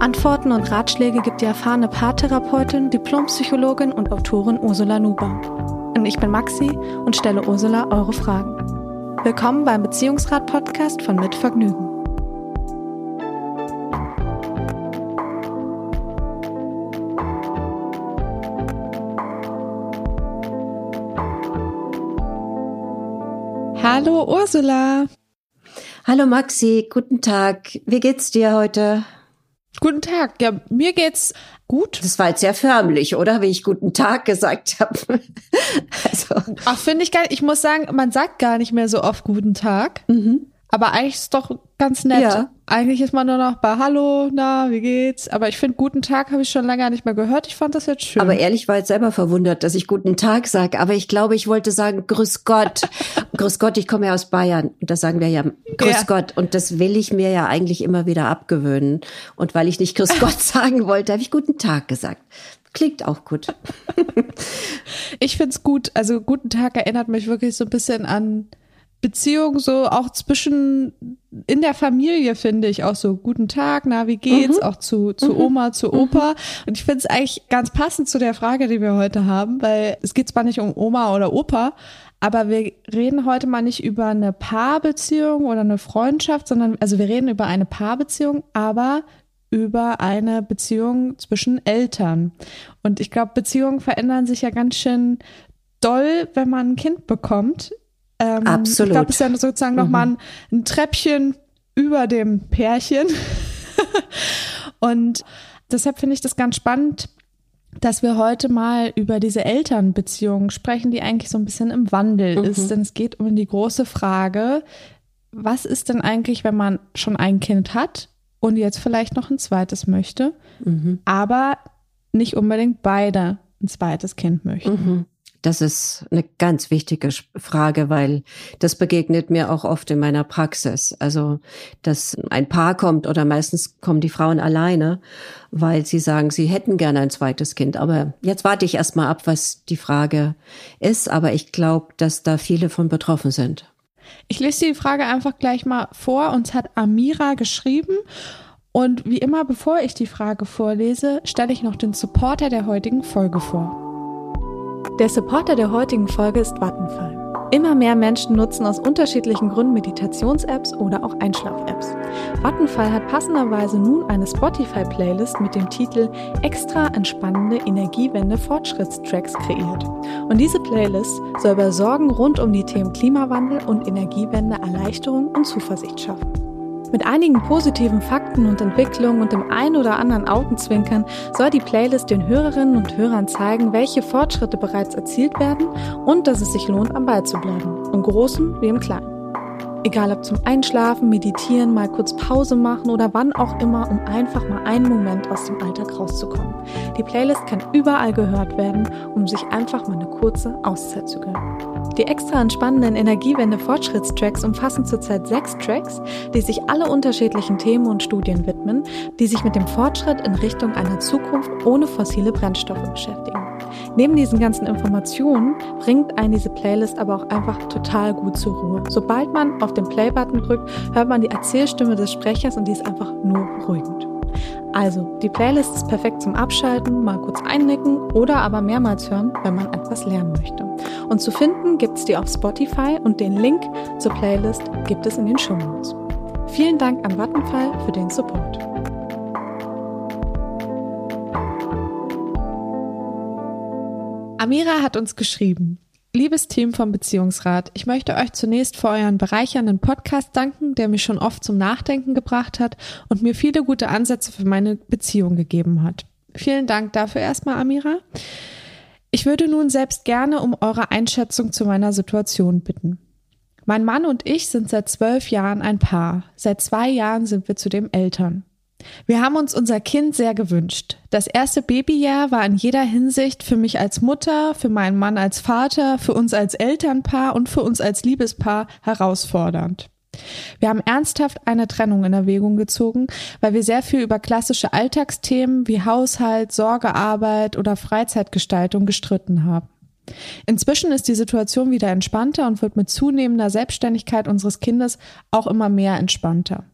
Antworten und Ratschläge gibt die erfahrene Paartherapeutin, Diplompsychologin und Autorin Ursula Nuber. Und ich bin Maxi und stelle Ursula eure Fragen. Willkommen beim Beziehungsrat-Podcast von Mit Vergnügen. Hallo Ursula. Hallo Maxi, guten Tag. Wie geht's dir heute? Guten Tag. Ja, mir geht's gut. Das war jetzt sehr förmlich, oder? Wie ich guten Tag gesagt habe. also. Ach, finde ich gar nicht. Ich muss sagen, man sagt gar nicht mehr so oft guten Tag. Mhm. Aber eigentlich ist es doch ganz nett. Ja. Eigentlich ist man nur noch bei Hallo, na, wie geht's? Aber ich finde, guten Tag habe ich schon lange nicht mehr gehört. Ich fand das jetzt schön. Aber ehrlich war jetzt selber verwundert, dass ich guten Tag sage. Aber ich glaube, ich wollte sagen, Grüß Gott. Grüß Gott, ich komme ja aus Bayern. Und da sagen wir ja Grüß ja. Gott. Und das will ich mir ja eigentlich immer wieder abgewöhnen. Und weil ich nicht Grüß Gott sagen wollte, habe ich guten Tag gesagt. Klingt auch gut. ich find's gut. Also guten Tag erinnert mich wirklich so ein bisschen an Beziehung so auch zwischen in der Familie finde ich auch so guten Tag, na wie geht's mhm. auch zu zu mhm. Oma, zu Opa mhm. und ich finde es eigentlich ganz passend zu der Frage, die wir heute haben, weil es geht zwar nicht um Oma oder Opa, aber wir reden heute mal nicht über eine Paarbeziehung oder eine Freundschaft, sondern also wir reden über eine Paarbeziehung, aber über eine Beziehung zwischen Eltern. Und ich glaube, Beziehungen verändern sich ja ganz schön doll, wenn man ein Kind bekommt. Ähm, Absolut. Ich glaube, es ist ja sozusagen mhm. nochmal ein, ein Treppchen über dem Pärchen. und deshalb finde ich das ganz spannend, dass wir heute mal über diese Elternbeziehung sprechen, die eigentlich so ein bisschen im Wandel mhm. ist. Denn es geht um die große Frage, was ist denn eigentlich, wenn man schon ein Kind hat und jetzt vielleicht noch ein zweites möchte, mhm. aber nicht unbedingt beide ein zweites Kind möchten? Mhm. Das ist eine ganz wichtige Frage, weil das begegnet mir auch oft in meiner Praxis. Also, dass ein Paar kommt oder meistens kommen die Frauen alleine, weil sie sagen, sie hätten gerne ein zweites Kind. Aber jetzt warte ich erstmal ab, was die Frage ist. Aber ich glaube, dass da viele von betroffen sind. Ich lese die Frage einfach gleich mal vor. Uns hat Amira geschrieben. Und wie immer, bevor ich die Frage vorlese, stelle ich noch den Supporter der heutigen Folge vor. Der Supporter der heutigen Folge ist Vattenfall. Immer mehr Menschen nutzen aus unterschiedlichen Gründen Meditations-Apps oder auch Einschlaf-Apps. Vattenfall hat passenderweise nun eine Spotify-Playlist mit dem Titel Extra entspannende Energiewende Fortschrittstracks kreiert. Und diese Playlist soll bei Sorgen rund um die Themen Klimawandel und Energiewende Erleichterung und Zuversicht schaffen. Mit einigen positiven Fakten und Entwicklungen und dem ein oder anderen Augenzwinkern soll die Playlist den Hörerinnen und Hörern zeigen, welche Fortschritte bereits erzielt werden und dass es sich lohnt, am Ball zu bleiben. Im Großen wie im Kleinen. Egal ob zum Einschlafen, Meditieren, mal kurz Pause machen oder wann auch immer, um einfach mal einen Moment aus dem Alltag rauszukommen. Die Playlist kann überall gehört werden, um sich einfach mal eine kurze Auszeit zu gönnen. Die extra entspannenden Energiewende-Fortschrittstracks umfassen zurzeit sechs Tracks, die sich alle unterschiedlichen Themen und Studien widmen, die sich mit dem Fortschritt in Richtung einer Zukunft ohne fossile Brennstoffe beschäftigen. Neben diesen ganzen Informationen bringt einen diese Playlist aber auch einfach total gut zur Ruhe. Sobald man auf den Play-Button drückt, hört man die Erzählstimme des Sprechers und die ist einfach nur beruhigend. Also, die Playlist ist perfekt zum Abschalten, mal kurz einnicken oder aber mehrmals hören, wenn man etwas lernen möchte. Und zu finden gibt es die auf Spotify und den Link zur Playlist gibt es in den Show Notes. Vielen Dank an Vattenfall für den Support. Amira hat uns geschrieben. Liebes Team vom Beziehungsrat, ich möchte euch zunächst für euren bereichernden Podcast danken, der mich schon oft zum Nachdenken gebracht hat und mir viele gute Ansätze für meine Beziehung gegeben hat. Vielen Dank dafür erstmal, Amira. Ich würde nun selbst gerne um eure Einschätzung zu meiner Situation bitten. Mein Mann und ich sind seit zwölf Jahren ein Paar. Seit zwei Jahren sind wir zudem Eltern. Wir haben uns unser Kind sehr gewünscht. Das erste Babyjahr war in jeder Hinsicht für mich als Mutter, für meinen Mann als Vater, für uns als Elternpaar und für uns als Liebespaar herausfordernd. Wir haben ernsthaft eine Trennung in Erwägung gezogen, weil wir sehr viel über klassische Alltagsthemen wie Haushalt, Sorgearbeit oder Freizeitgestaltung gestritten haben. Inzwischen ist die Situation wieder entspannter und wird mit zunehmender Selbstständigkeit unseres Kindes auch immer mehr entspannter.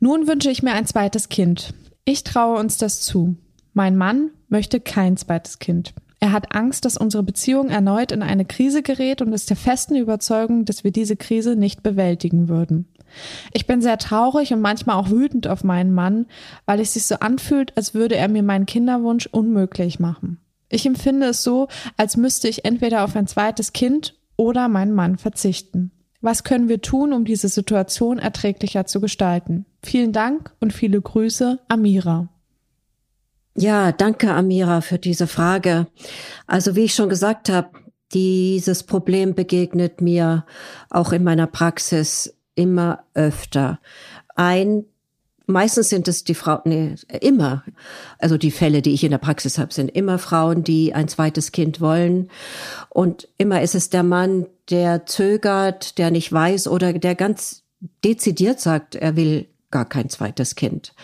Nun wünsche ich mir ein zweites Kind. Ich traue uns das zu. Mein Mann möchte kein zweites Kind. Er hat Angst, dass unsere Beziehung erneut in eine Krise gerät und ist der festen Überzeugung, dass wir diese Krise nicht bewältigen würden. Ich bin sehr traurig und manchmal auch wütend auf meinen Mann, weil es sich so anfühlt, als würde er mir meinen Kinderwunsch unmöglich machen. Ich empfinde es so, als müsste ich entweder auf ein zweites Kind oder meinen Mann verzichten. Was können wir tun, um diese Situation erträglicher zu gestalten? Vielen Dank und viele Grüße, Amira. Ja, danke, Amira, für diese Frage. Also wie ich schon gesagt habe, dieses Problem begegnet mir auch in meiner Praxis immer öfter. Ein Meistens sind es die Frauen, nee, immer. Also die Fälle, die ich in der Praxis habe, sind immer Frauen, die ein zweites Kind wollen. Und immer ist es der Mann, der zögert, der nicht weiß oder der ganz dezidiert sagt, er will gar kein zweites Kind.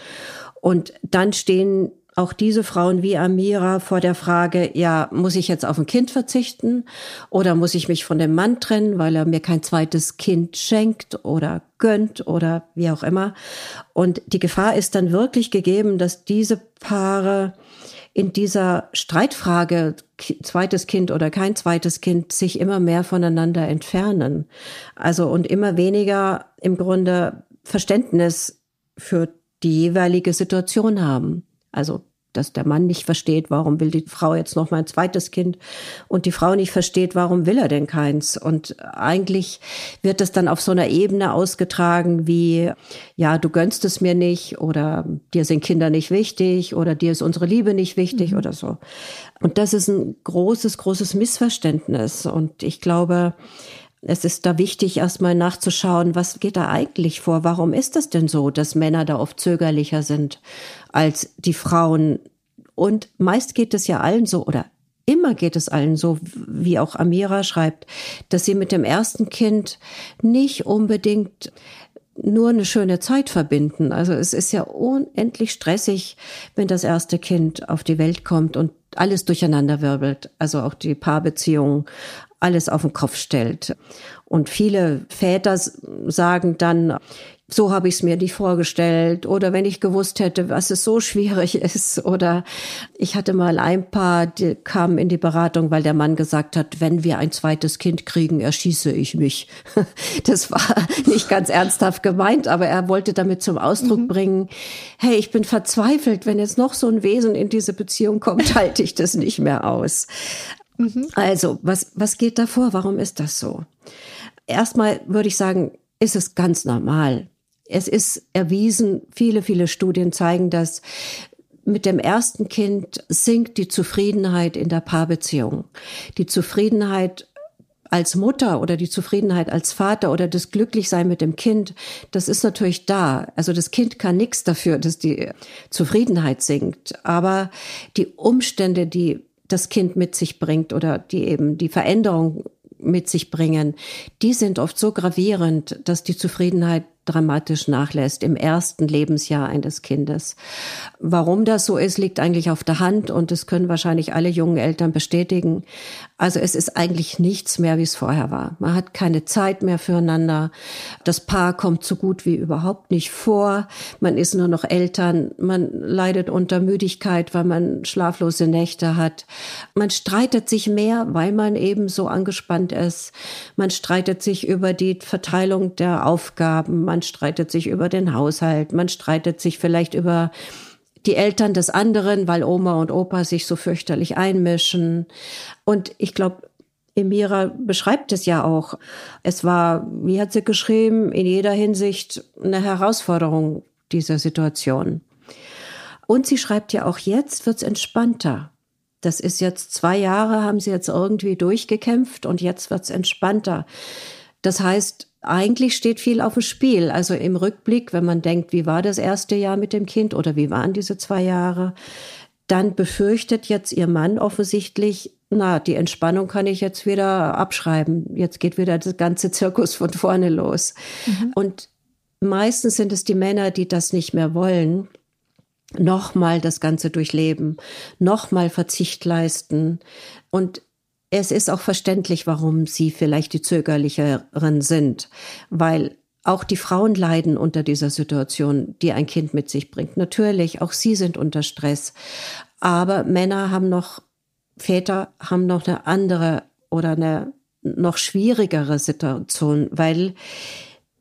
Und dann stehen auch diese Frauen wie Amira vor der Frage, ja, muss ich jetzt auf ein Kind verzichten oder muss ich mich von dem Mann trennen, weil er mir kein zweites Kind schenkt oder gönnt oder wie auch immer. Und die Gefahr ist dann wirklich gegeben, dass diese Paare in dieser Streitfrage, zweites Kind oder kein zweites Kind, sich immer mehr voneinander entfernen. Also und immer weniger im Grunde Verständnis für die jeweilige Situation haben. Also dass der Mann nicht versteht, warum will die Frau jetzt noch mal ein zweites Kind und die Frau nicht versteht, warum will er denn keins. Und eigentlich wird es dann auf so einer Ebene ausgetragen wie, ja, du gönnst es mir nicht oder dir sind Kinder nicht wichtig oder dir ist unsere Liebe nicht wichtig mhm. oder so. Und das ist ein großes, großes Missverständnis. Und ich glaube, es ist da wichtig, erstmal nachzuschauen, was geht da eigentlich vor? Warum ist das denn so, dass Männer da oft zögerlicher sind als die Frauen? Und meist geht es ja allen so, oder immer geht es allen so, wie auch Amira schreibt, dass sie mit dem ersten Kind nicht unbedingt nur eine schöne Zeit verbinden. Also es ist ja unendlich stressig, wenn das erste Kind auf die Welt kommt und alles durcheinander wirbelt. Also auch die Paarbeziehung, alles auf den Kopf stellt. Und viele Väter sagen dann, so habe ich es mir nicht vorgestellt oder wenn ich gewusst hätte, was es so schwierig ist oder ich hatte mal ein Paar, die kamen in die Beratung, weil der Mann gesagt hat, wenn wir ein zweites Kind kriegen, erschieße ich mich. Das war nicht ganz ernsthaft gemeint, aber er wollte damit zum Ausdruck mhm. bringen, hey, ich bin verzweifelt, wenn jetzt noch so ein Wesen in diese Beziehung kommt, halte ich das nicht mehr aus. Mhm. Also, was, was geht da vor? Warum ist das so? Erstmal würde ich sagen, ist es ganz normal. Es ist erwiesen, viele, viele Studien zeigen dass Mit dem ersten Kind sinkt die Zufriedenheit in der Paarbeziehung. Die Zufriedenheit als Mutter oder die Zufriedenheit als Vater oder das Glücklichsein mit dem Kind, das ist natürlich da. Also das Kind kann nichts dafür, dass die Zufriedenheit sinkt. Aber die Umstände, die das Kind mit sich bringt oder die eben die Veränderung mit sich bringen, die sind oft so gravierend, dass die Zufriedenheit dramatisch nachlässt im ersten Lebensjahr eines Kindes. Warum das so ist, liegt eigentlich auf der Hand und das können wahrscheinlich alle jungen Eltern bestätigen. Also es ist eigentlich nichts mehr, wie es vorher war. Man hat keine Zeit mehr füreinander. Das Paar kommt so gut wie überhaupt nicht vor. Man ist nur noch Eltern. Man leidet unter Müdigkeit, weil man schlaflose Nächte hat. Man streitet sich mehr, weil man eben so angespannt ist. Man streitet sich über die Verteilung der Aufgaben man streitet sich über den Haushalt, man streitet sich vielleicht über die Eltern des anderen, weil Oma und Opa sich so fürchterlich einmischen. Und ich glaube, Emira beschreibt es ja auch. Es war, wie hat sie geschrieben, in jeder Hinsicht eine Herausforderung dieser Situation. Und sie schreibt ja auch, jetzt wird's entspannter. Das ist jetzt zwei Jahre, haben sie jetzt irgendwie durchgekämpft und jetzt wird's entspannter. Das heißt, eigentlich steht viel auf dem Spiel. Also im Rückblick, wenn man denkt, wie war das erste Jahr mit dem Kind oder wie waren diese zwei Jahre, dann befürchtet jetzt ihr Mann offensichtlich, na, die Entspannung kann ich jetzt wieder abschreiben. Jetzt geht wieder das ganze Zirkus von vorne los. Mhm. Und meistens sind es die Männer, die das nicht mehr wollen, nochmal das Ganze durchleben, nochmal Verzicht leisten. Und es ist auch verständlich, warum sie vielleicht die zögerlicheren sind, weil auch die Frauen leiden unter dieser Situation, die ein Kind mit sich bringt. Natürlich, auch sie sind unter Stress. Aber Männer haben noch Väter haben noch eine andere oder eine noch schwierigere Situation, weil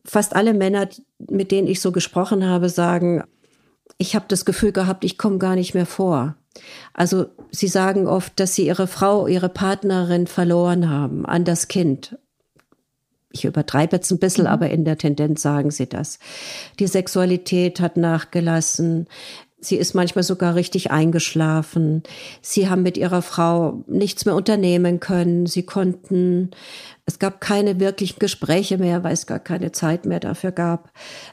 fast alle Männer, mit denen ich so gesprochen habe, sagen, ich habe das Gefühl gehabt, ich komme gar nicht mehr vor. Also sie sagen oft, dass sie ihre Frau, ihre Partnerin verloren haben an das Kind. Ich übertreibe jetzt ein bisschen, mhm. aber in der Tendenz sagen sie das. Die Sexualität hat nachgelassen. Sie ist manchmal sogar richtig eingeschlafen. Sie haben mit ihrer Frau nichts mehr unternehmen können. Sie konnten, es gab keine wirklichen Gespräche mehr, weil es gar keine Zeit mehr dafür gab.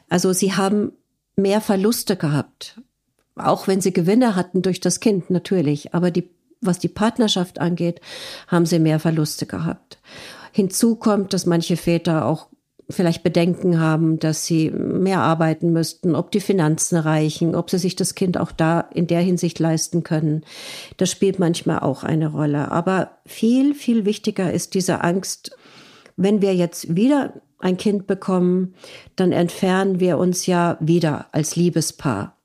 Also sie haben mehr Verluste gehabt. Auch wenn sie Gewinne hatten durch das Kind, natürlich. Aber die, was die Partnerschaft angeht, haben sie mehr Verluste gehabt. Hinzu kommt, dass manche Väter auch vielleicht Bedenken haben, dass sie mehr arbeiten müssten, ob die Finanzen reichen, ob sie sich das Kind auch da in der Hinsicht leisten können. Das spielt manchmal auch eine Rolle. Aber viel, viel wichtiger ist diese Angst, wenn wir jetzt wieder ein Kind bekommen, dann entfernen wir uns ja wieder als Liebespaar.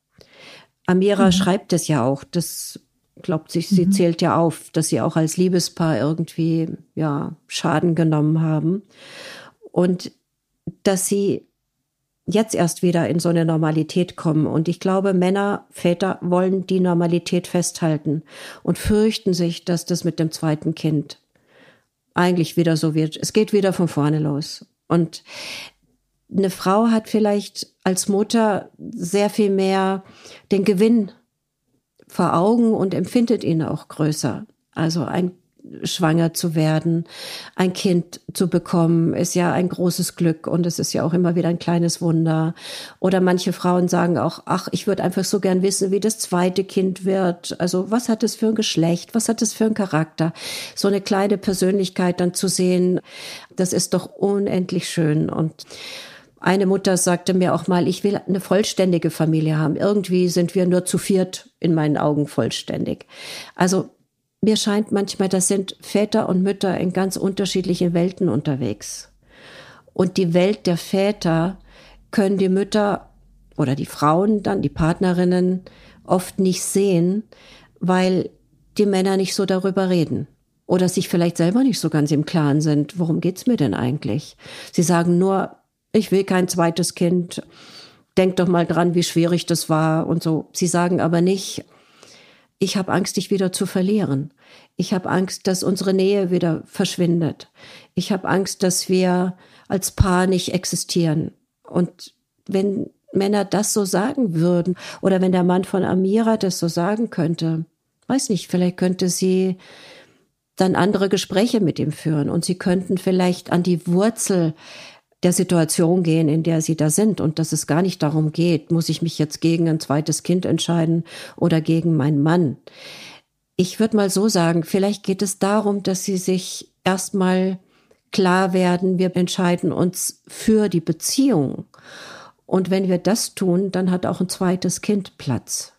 Amira mhm. schreibt es ja auch, das glaubt sich, sie mhm. zählt ja auf, dass sie auch als Liebespaar irgendwie, ja, Schaden genommen haben. Und dass sie jetzt erst wieder in so eine Normalität kommen. Und ich glaube, Männer, Väter wollen die Normalität festhalten und fürchten sich, dass das mit dem zweiten Kind eigentlich wieder so wird. Es geht wieder von vorne los. Und eine Frau hat vielleicht als Mutter sehr viel mehr den Gewinn vor Augen und empfindet ihn auch größer. Also ein schwanger zu werden, ein Kind zu bekommen, ist ja ein großes Glück und es ist ja auch immer wieder ein kleines Wunder. Oder manche Frauen sagen auch, ach, ich würde einfach so gern wissen, wie das zweite Kind wird. Also was hat es für ein Geschlecht? Was hat es für ein Charakter? So eine kleine Persönlichkeit dann zu sehen, das ist doch unendlich schön und eine Mutter sagte mir auch mal, ich will eine vollständige Familie haben. Irgendwie sind wir nur zu viert in meinen Augen vollständig. Also mir scheint manchmal, das sind Väter und Mütter in ganz unterschiedlichen Welten unterwegs. Und die Welt der Väter können die Mütter oder die Frauen dann, die Partnerinnen oft nicht sehen, weil die Männer nicht so darüber reden oder sich vielleicht selber nicht so ganz im Klaren sind, worum geht's mir denn eigentlich? Sie sagen nur, ich will kein zweites Kind, denk doch mal dran, wie schwierig das war und so. Sie sagen aber nicht, ich habe Angst, dich wieder zu verlieren. Ich habe Angst, dass unsere Nähe wieder verschwindet. Ich habe Angst, dass wir als Paar nicht existieren. Und wenn Männer das so sagen würden, oder wenn der Mann von Amira das so sagen könnte, weiß nicht, vielleicht könnte sie dann andere Gespräche mit ihm führen und sie könnten vielleicht an die Wurzel der Situation gehen, in der sie da sind und dass es gar nicht darum geht, muss ich mich jetzt gegen ein zweites Kind entscheiden oder gegen meinen Mann. Ich würde mal so sagen, vielleicht geht es darum, dass sie sich erstmal klar werden, wir entscheiden uns für die Beziehung. Und wenn wir das tun, dann hat auch ein zweites Kind Platz.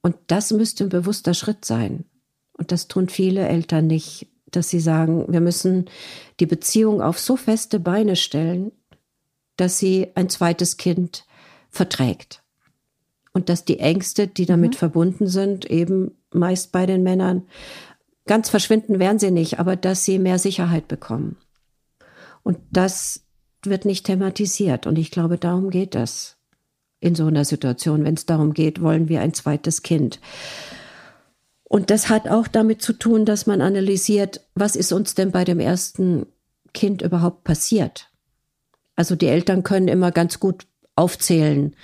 Und das müsste ein bewusster Schritt sein. Und das tun viele Eltern nicht, dass sie sagen, wir müssen die Beziehung auf so feste Beine stellen, dass sie ein zweites Kind verträgt. Und dass die Ängste, die damit mhm. verbunden sind, eben meist bei den Männern, ganz verschwinden werden sie nicht, aber dass sie mehr Sicherheit bekommen. Und das wird nicht thematisiert. Und ich glaube, darum geht es in so einer Situation, wenn es darum geht, wollen wir ein zweites Kind. Und das hat auch damit zu tun, dass man analysiert, was ist uns denn bei dem ersten Kind überhaupt passiert? Also die Eltern können immer ganz gut aufzählen,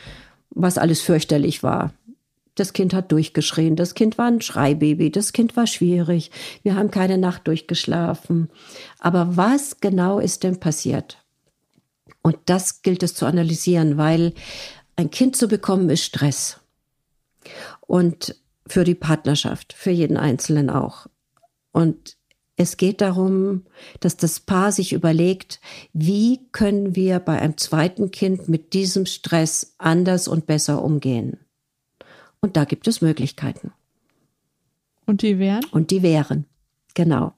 was alles fürchterlich war. Das Kind hat durchgeschrien, das Kind war ein Schreibaby, das Kind war schwierig, wir haben keine Nacht durchgeschlafen. Aber was genau ist denn passiert? Und das gilt es zu analysieren, weil ein Kind zu bekommen ist Stress. Und für die Partnerschaft, für jeden Einzelnen auch. Und es geht darum, dass das Paar sich überlegt, wie können wir bei einem zweiten Kind mit diesem Stress anders und besser umgehen. Und da gibt es Möglichkeiten. Und die wären? Und die wären, genau.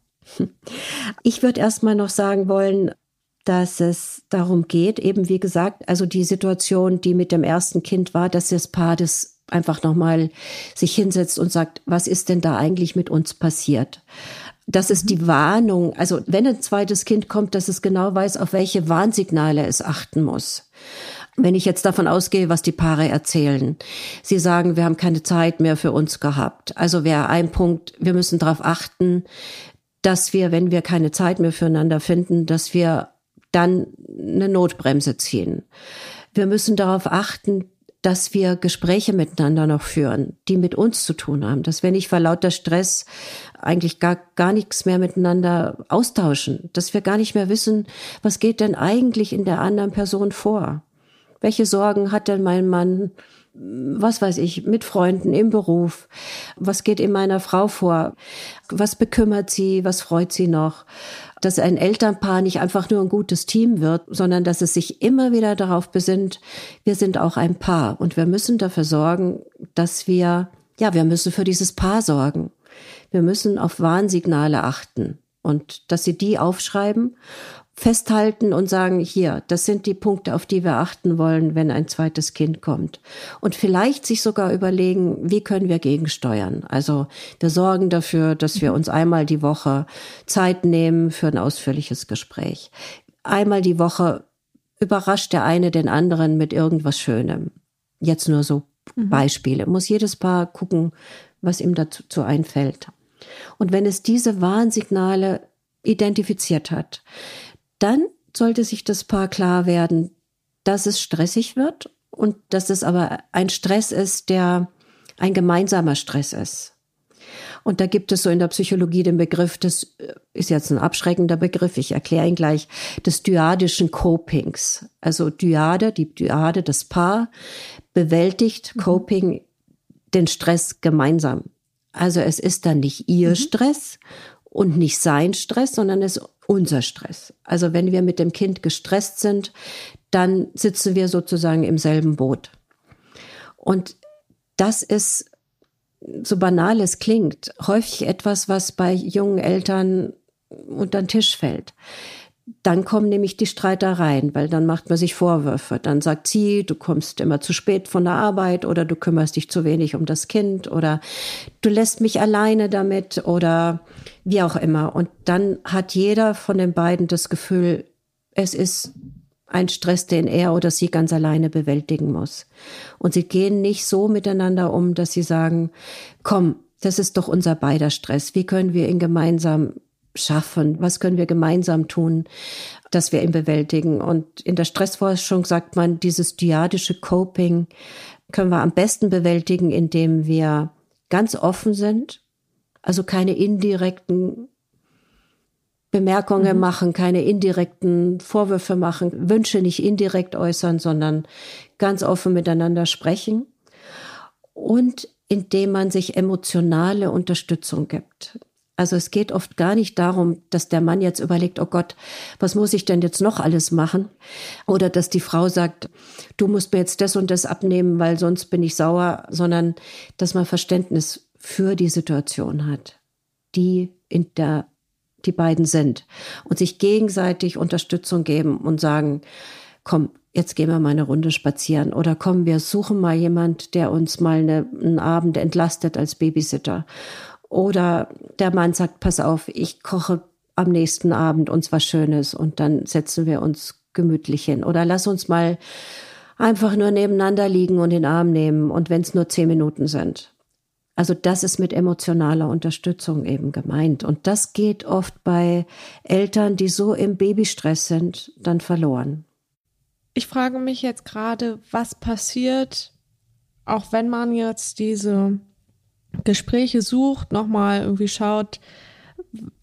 Ich würde erstmal noch sagen wollen, dass es darum geht, eben wie gesagt, also die Situation, die mit dem ersten Kind war, dass das Paar das einfach nochmal sich hinsetzt und sagt, was ist denn da eigentlich mit uns passiert? Das ist die Warnung, also wenn ein zweites Kind kommt, dass es genau weiß, auf welche Warnsignale es achten muss. Wenn ich jetzt davon ausgehe, was die Paare erzählen. Sie sagen, wir haben keine Zeit mehr für uns gehabt. Also wäre ein Punkt, wir müssen darauf achten, dass wir, wenn wir keine Zeit mehr füreinander finden, dass wir dann eine Notbremse ziehen. Wir müssen darauf achten, dass wir Gespräche miteinander noch führen, die mit uns zu tun haben, dass wir nicht vor lauter Stress eigentlich gar, gar nichts mehr miteinander austauschen, dass wir gar nicht mehr wissen, was geht denn eigentlich in der anderen Person vor? Welche Sorgen hat denn mein Mann? was weiß ich, mit Freunden im Beruf. Was geht in meiner Frau vor? Was bekümmert sie? Was freut sie noch? Dass ein Elternpaar nicht einfach nur ein gutes Team wird, sondern dass es sich immer wieder darauf besinnt, wir sind auch ein Paar und wir müssen dafür sorgen, dass wir, ja, wir müssen für dieses Paar sorgen. Wir müssen auf Warnsignale achten und dass sie die aufschreiben festhalten und sagen, hier, das sind die Punkte, auf die wir achten wollen, wenn ein zweites Kind kommt. Und vielleicht sich sogar überlegen, wie können wir gegensteuern. Also wir sorgen dafür, dass wir uns einmal die Woche Zeit nehmen für ein ausführliches Gespräch. Einmal die Woche überrascht der eine den anderen mit irgendwas Schönem. Jetzt nur so mhm. Beispiele. Muss jedes Paar gucken, was ihm dazu einfällt. Und wenn es diese Warnsignale identifiziert hat, dann sollte sich das Paar klar werden, dass es stressig wird und dass es aber ein Stress ist, der ein gemeinsamer Stress ist. Und da gibt es so in der Psychologie den Begriff, das ist jetzt ein abschreckender Begriff, ich erkläre ihn gleich, des dyadischen Copings. Also Dyade, die Dyade, das Paar, bewältigt mhm. Coping den Stress gemeinsam. Also es ist dann nicht ihr mhm. Stress und nicht sein Stress, sondern es ist unser Stress. Also wenn wir mit dem Kind gestresst sind, dann sitzen wir sozusagen im selben Boot. Und das ist, so banal es klingt, häufig etwas, was bei jungen Eltern unter den Tisch fällt. Dann kommen nämlich die Streitereien, weil dann macht man sich Vorwürfe. Dann sagt sie, du kommst immer zu spät von der Arbeit oder du kümmerst dich zu wenig um das Kind oder du lässt mich alleine damit oder wie auch immer. Und dann hat jeder von den beiden das Gefühl, es ist ein Stress, den er oder sie ganz alleine bewältigen muss. Und sie gehen nicht so miteinander um, dass sie sagen, komm, das ist doch unser beider Stress. Wie können wir ihn gemeinsam schaffen? Was können wir gemeinsam tun, dass wir ihn bewältigen? Und in der Stressforschung sagt man, dieses dyadische Coping können wir am besten bewältigen, indem wir ganz offen sind, also keine indirekten Bemerkungen mhm. machen, keine indirekten Vorwürfe machen, Wünsche nicht indirekt äußern, sondern ganz offen miteinander sprechen und indem man sich emotionale Unterstützung gibt. Also es geht oft gar nicht darum, dass der Mann jetzt überlegt, oh Gott, was muss ich denn jetzt noch alles machen? Oder dass die Frau sagt, du musst mir jetzt das und das abnehmen, weil sonst bin ich sauer, sondern dass man Verständnis für die Situation hat, die in der die beiden sind. Und sich gegenseitig Unterstützung geben und sagen, komm, jetzt gehen wir mal eine Runde spazieren. Oder komm, wir suchen mal jemand, der uns mal eine, einen Abend entlastet als Babysitter oder der Mann sagt, pass auf, ich koche am nächsten Abend uns was Schönes und dann setzen wir uns gemütlich hin. Oder lass uns mal einfach nur nebeneinander liegen und den Arm nehmen und wenn es nur zehn Minuten sind. Also das ist mit emotionaler Unterstützung eben gemeint. Und das geht oft bei Eltern, die so im Babystress sind, dann verloren. Ich frage mich jetzt gerade, was passiert, auch wenn man jetzt diese Gespräche sucht, nochmal irgendwie schaut,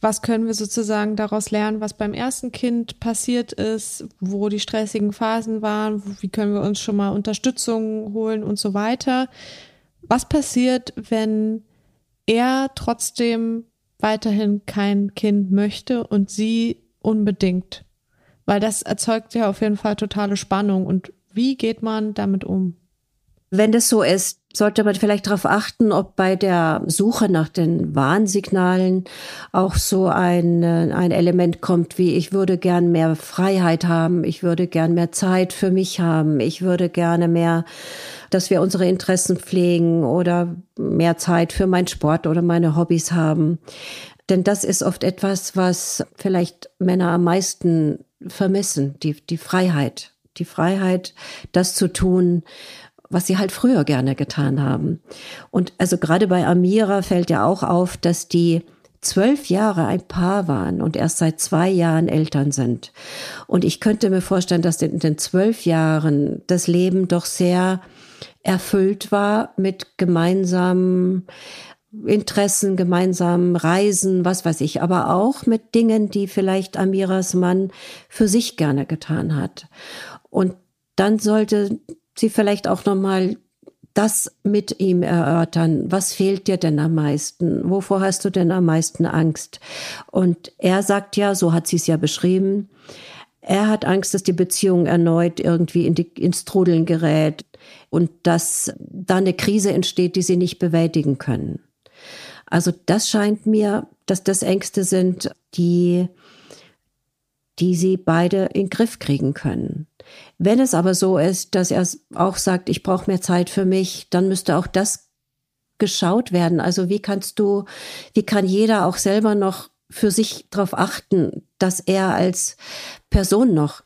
was können wir sozusagen daraus lernen, was beim ersten Kind passiert ist, wo die stressigen Phasen waren, wie können wir uns schon mal Unterstützung holen und so weiter. Was passiert, wenn er trotzdem weiterhin kein Kind möchte und sie unbedingt? Weil das erzeugt ja auf jeden Fall totale Spannung. Und wie geht man damit um? Wenn das so ist, sollte man vielleicht darauf achten, ob bei der Suche nach den Warnsignalen auch so ein, äh, ein Element kommt, wie ich würde gern mehr Freiheit haben, ich würde gern mehr Zeit für mich haben, ich würde gerne mehr, dass wir unsere Interessen pflegen oder mehr Zeit für meinen Sport oder meine Hobbys haben. Denn das ist oft etwas, was vielleicht Männer am meisten vermissen, die, die Freiheit. Die Freiheit, das zu tun, was sie halt früher gerne getan haben. Und also gerade bei Amira fällt ja auch auf, dass die zwölf Jahre ein Paar waren und erst seit zwei Jahren Eltern sind. Und ich könnte mir vorstellen, dass in den zwölf Jahren das Leben doch sehr erfüllt war mit gemeinsamen Interessen, gemeinsamen Reisen, was weiß ich, aber auch mit Dingen, die vielleicht Amiras Mann für sich gerne getan hat. Und dann sollte sie vielleicht auch nochmal das mit ihm erörtern. Was fehlt dir denn am meisten? Wovor hast du denn am meisten Angst? Und er sagt ja, so hat sie es ja beschrieben, er hat Angst, dass die Beziehung erneut irgendwie in die, ins Trudeln gerät und dass da eine Krise entsteht, die sie nicht bewältigen können. Also das scheint mir, dass das Ängste sind, die, die sie beide in den Griff kriegen können. Wenn es aber so ist, dass er auch sagt, ich brauche mehr Zeit für mich, dann müsste auch das geschaut werden. Also wie kannst du, wie kann jeder auch selber noch für sich darauf achten, dass er als Person noch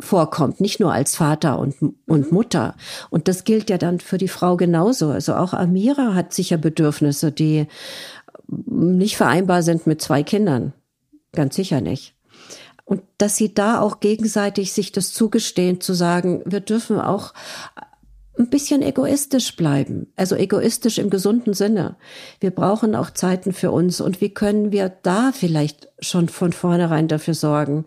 vorkommt, nicht nur als Vater und, und Mutter. Und das gilt ja dann für die Frau genauso. Also auch Amira hat sicher Bedürfnisse, die nicht vereinbar sind mit zwei Kindern. Ganz sicher nicht. Und dass sie da auch gegenseitig sich das zugestehen, zu sagen, wir dürfen auch ein bisschen egoistisch bleiben. Also egoistisch im gesunden Sinne. Wir brauchen auch Zeiten für uns. Und wie können wir da vielleicht schon von vornherein dafür sorgen,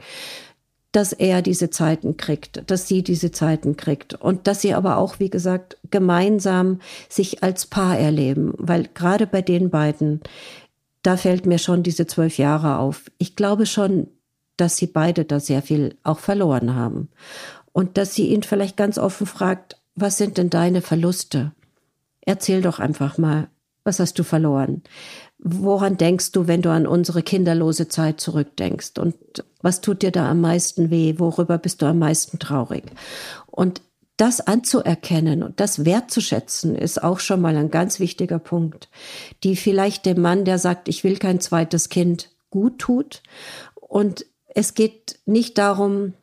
dass er diese Zeiten kriegt, dass sie diese Zeiten kriegt und dass sie aber auch, wie gesagt, gemeinsam sich als Paar erleben, weil gerade bei den beiden, da fällt mir schon diese zwölf Jahre auf. Ich glaube schon, dass sie beide da sehr viel auch verloren haben. Und dass sie ihn vielleicht ganz offen fragt, was sind denn deine Verluste? Erzähl doch einfach mal, was hast du verloren? Woran denkst du, wenn du an unsere kinderlose Zeit zurückdenkst? Und was tut dir da am meisten weh? Worüber bist du am meisten traurig? Und das anzuerkennen und das wertzuschätzen, ist auch schon mal ein ganz wichtiger Punkt, die vielleicht dem Mann, der sagt, ich will kein zweites Kind, gut tut und es geht nicht darum,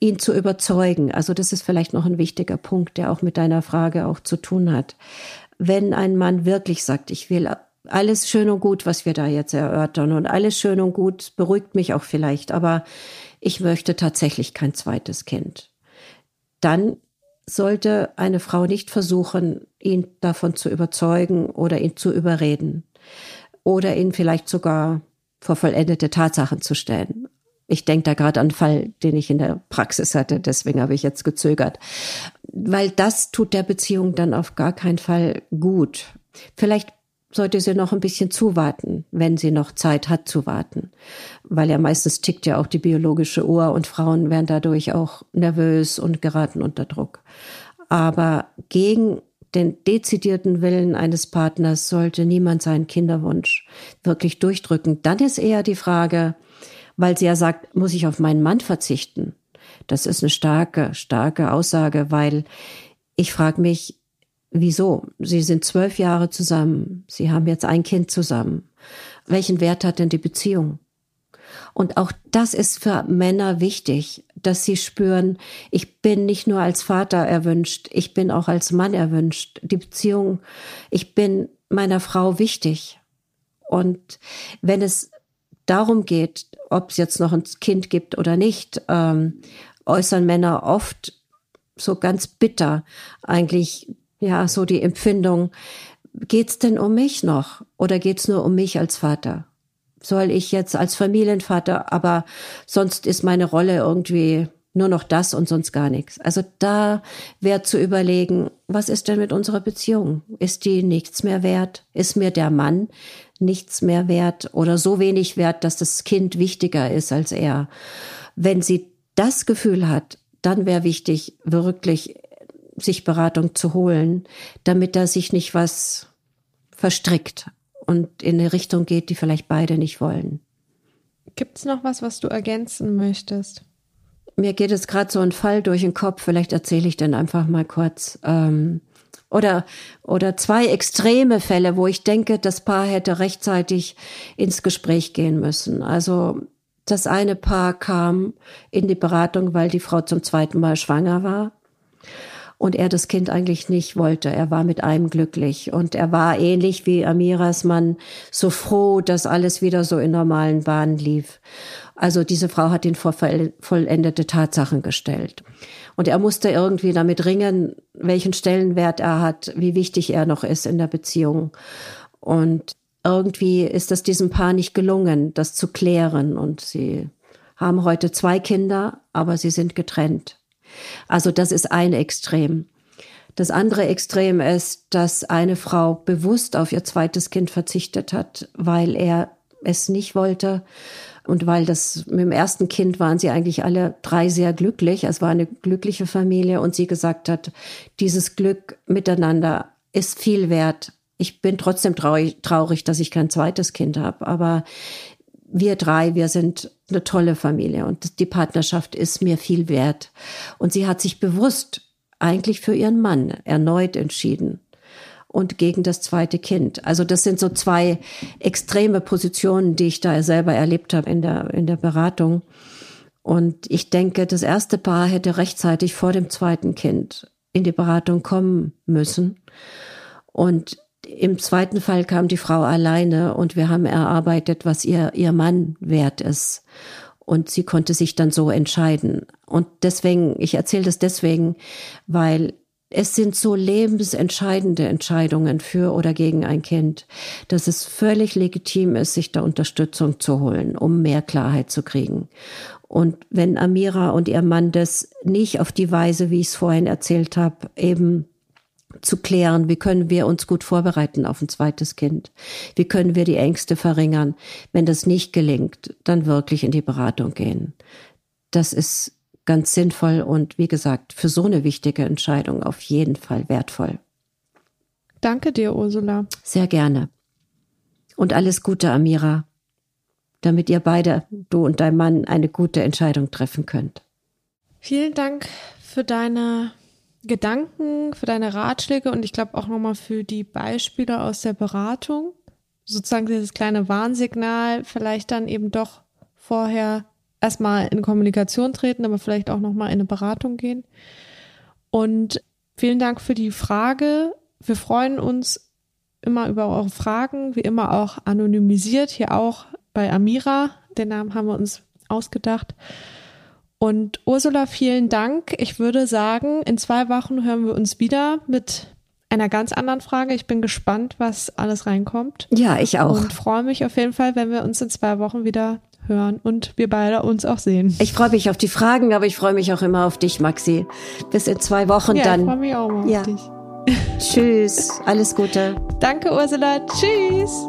ihn zu überzeugen. Also das ist vielleicht noch ein wichtiger Punkt, der auch mit deiner Frage auch zu tun hat. Wenn ein Mann wirklich sagt, ich will alles schön und gut, was wir da jetzt erörtern und alles schön und gut beruhigt mich auch vielleicht, aber ich möchte tatsächlich kein zweites Kind. Dann sollte eine Frau nicht versuchen, ihn davon zu überzeugen oder ihn zu überreden oder ihn vielleicht sogar vor vollendete Tatsachen zu stellen. Ich denke da gerade an einen Fall, den ich in der Praxis hatte, deswegen habe ich jetzt gezögert. Weil das tut der Beziehung dann auf gar keinen Fall gut. Vielleicht sollte sie noch ein bisschen zuwarten, wenn sie noch Zeit hat zu warten. Weil ja meistens tickt ja auch die biologische Uhr und Frauen werden dadurch auch nervös und geraten unter Druck. Aber gegen den dezidierten Willen eines Partners sollte niemand seinen Kinderwunsch wirklich durchdrücken. Dann ist eher die Frage, weil sie ja sagt, muss ich auf meinen Mann verzichten? Das ist eine starke, starke Aussage, weil ich frage mich, wieso? Sie sind zwölf Jahre zusammen, sie haben jetzt ein Kind zusammen. Welchen Wert hat denn die Beziehung? Und auch das ist für Männer wichtig, dass sie spüren, ich bin nicht nur als Vater erwünscht, ich bin auch als Mann erwünscht. Die Beziehung, ich bin meiner Frau wichtig. Und wenn es darum geht, ob es jetzt noch ein Kind gibt oder nicht, ähm, äußern Männer oft so ganz bitter eigentlich, ja, so die Empfindung, geht's denn um mich noch oder geht's nur um mich als Vater? Soll ich jetzt als Familienvater, aber sonst ist meine Rolle irgendwie nur noch das und sonst gar nichts. Also da wäre zu überlegen, was ist denn mit unserer Beziehung? Ist die nichts mehr wert? Ist mir der Mann nichts mehr wert oder so wenig wert, dass das Kind wichtiger ist als er? Wenn sie das Gefühl hat, dann wäre wichtig, wirklich sich Beratung zu holen, damit da sich nicht was verstrickt und in eine Richtung geht, die vielleicht beide nicht wollen. Gibt es noch was, was du ergänzen möchtest? Mir geht es gerade so ein Fall durch den Kopf, vielleicht erzähle ich den einfach mal kurz. Ähm, oder, oder zwei extreme Fälle, wo ich denke, das Paar hätte rechtzeitig ins Gespräch gehen müssen. Also das eine Paar kam in die Beratung, weil die Frau zum zweiten Mal schwanger war und er das Kind eigentlich nicht wollte. Er war mit einem glücklich und er war ähnlich wie Amiras Mann so froh, dass alles wieder so in normalen Bahnen lief. Also diese Frau hat ihn vor vollendete Tatsachen gestellt. Und er musste irgendwie damit ringen, welchen Stellenwert er hat, wie wichtig er noch ist in der Beziehung. Und irgendwie ist es diesem Paar nicht gelungen, das zu klären. Und sie haben heute zwei Kinder, aber sie sind getrennt. Also das ist ein Extrem. Das andere Extrem ist, dass eine Frau bewusst auf ihr zweites Kind verzichtet hat, weil er es nicht wollte. Und weil das mit dem ersten Kind waren sie eigentlich alle drei sehr glücklich. Es war eine glückliche Familie und sie gesagt hat, dieses Glück miteinander ist viel wert. Ich bin trotzdem traurig, traurig dass ich kein zweites Kind habe, aber wir drei, wir sind eine tolle Familie und die Partnerschaft ist mir viel wert. Und sie hat sich bewusst eigentlich für ihren Mann erneut entschieden und gegen das zweite Kind. Also das sind so zwei extreme Positionen, die ich da selber erlebt habe in der, in der Beratung. Und ich denke, das erste Paar hätte rechtzeitig vor dem zweiten Kind in die Beratung kommen müssen. Und im zweiten Fall kam die Frau alleine und wir haben erarbeitet, was ihr, ihr Mann wert ist. Und sie konnte sich dann so entscheiden. Und deswegen, ich erzähle das deswegen, weil es sind so lebensentscheidende Entscheidungen für oder gegen ein Kind, dass es völlig legitim ist, sich da Unterstützung zu holen, um mehr Klarheit zu kriegen. Und wenn Amira und ihr Mann das nicht auf die Weise, wie ich es vorhin erzählt habe, eben zu klären, wie können wir uns gut vorbereiten auf ein zweites Kind? Wie können wir die Ängste verringern? Wenn das nicht gelingt, dann wirklich in die Beratung gehen. Das ist ganz sinnvoll und wie gesagt, für so eine wichtige Entscheidung auf jeden Fall wertvoll. Danke dir, Ursula. Sehr gerne. Und alles Gute, Amira, damit ihr beide, du und dein Mann, eine gute Entscheidung treffen könnt. Vielen Dank für deine Gedanken, für deine Ratschläge und ich glaube auch nochmal für die Beispiele aus der Beratung. Sozusagen dieses kleine Warnsignal, vielleicht dann eben doch vorher erstmal in Kommunikation treten, aber vielleicht auch nochmal in eine Beratung gehen. Und vielen Dank für die Frage. Wir freuen uns immer über eure Fragen, wie immer auch anonymisiert, hier auch bei Amira. Den Namen haben wir uns ausgedacht. Und Ursula, vielen Dank. Ich würde sagen, in zwei Wochen hören wir uns wieder mit einer ganz anderen Frage. Ich bin gespannt, was alles reinkommt. Ja, ich auch. Und freue mich auf jeden Fall, wenn wir uns in zwei Wochen wieder hören und wir beide uns auch sehen. Ich freue mich auf die Fragen, aber ich freue mich auch immer auf dich, Maxi. Bis in zwei Wochen ja, dann. Ich freue mich auch mal ja. auf dich. Tschüss, alles Gute. Danke, Ursula. Tschüss.